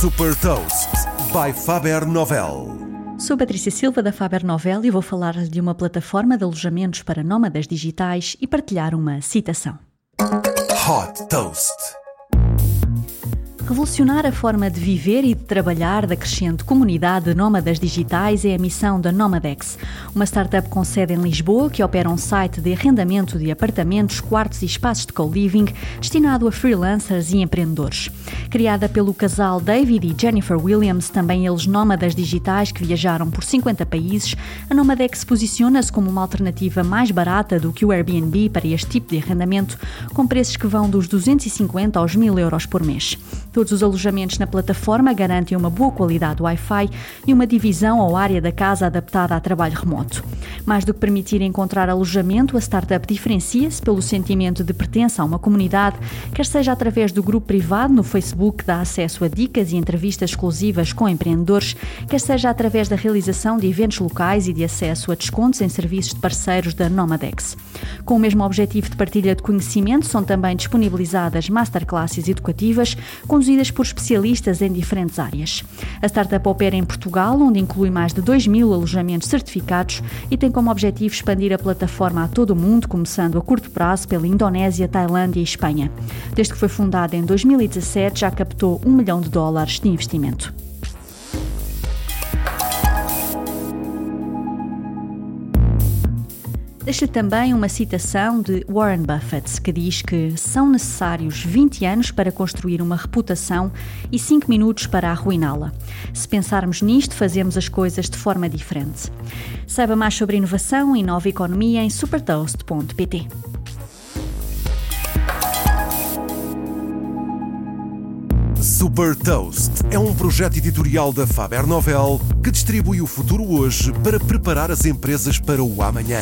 Super Toast by Faber Novel. Sou Patrícia Silva da Faber Novel e vou falar de uma plataforma de alojamentos para nómadas digitais e partilhar uma citação. Hot Toast. Revolucionar a forma de viver e de trabalhar da crescente comunidade de nómadas digitais é a missão da Nomadex, uma startup com sede em Lisboa que opera um site de arrendamento de apartamentos, quartos e espaços de co-living destinado a freelancers e empreendedores. Criada pelo casal David e Jennifer Williams, também eles nómadas digitais que viajaram por 50 países, a Nomadex posiciona-se como uma alternativa mais barata do que o Airbnb para este tipo de arrendamento, com preços que vão dos 250 aos 1000 euros por mês. Todos os alojamentos na plataforma garantem uma boa qualidade Wi-Fi e uma divisão ou área da casa adaptada a trabalho remoto. Mais do que permitir encontrar alojamento, a startup diferencia-se pelo sentimento de pertença a uma comunidade, quer seja através do grupo privado no Facebook que dá acesso a dicas e entrevistas exclusivas com empreendedores, quer seja através da realização de eventos locais e de acesso a descontos em serviços de parceiros da Nomadex. Com o mesmo objetivo de partilha de conhecimento, são também disponibilizadas masterclasses educativas conduzidas por especialistas em diferentes áreas. A startup opera em Portugal, onde inclui mais de 2 mil alojamentos certificados e tem como objetivo expandir a plataforma a todo o mundo, começando a curto prazo pela Indonésia, Tailândia e Espanha. Desde que foi fundada em 2017, já captou 1 milhão de dólares de investimento. Deixa também uma citação de Warren Buffett, que diz que são necessários 20 anos para construir uma reputação e 5 minutos para arruiná-la. Se pensarmos nisto, fazemos as coisas de forma diferente. Saiba mais sobre inovação e nova economia em supertoast.pt. Super Toast é um projeto editorial da Faber Novel que distribui o futuro hoje para preparar as empresas para o amanhã.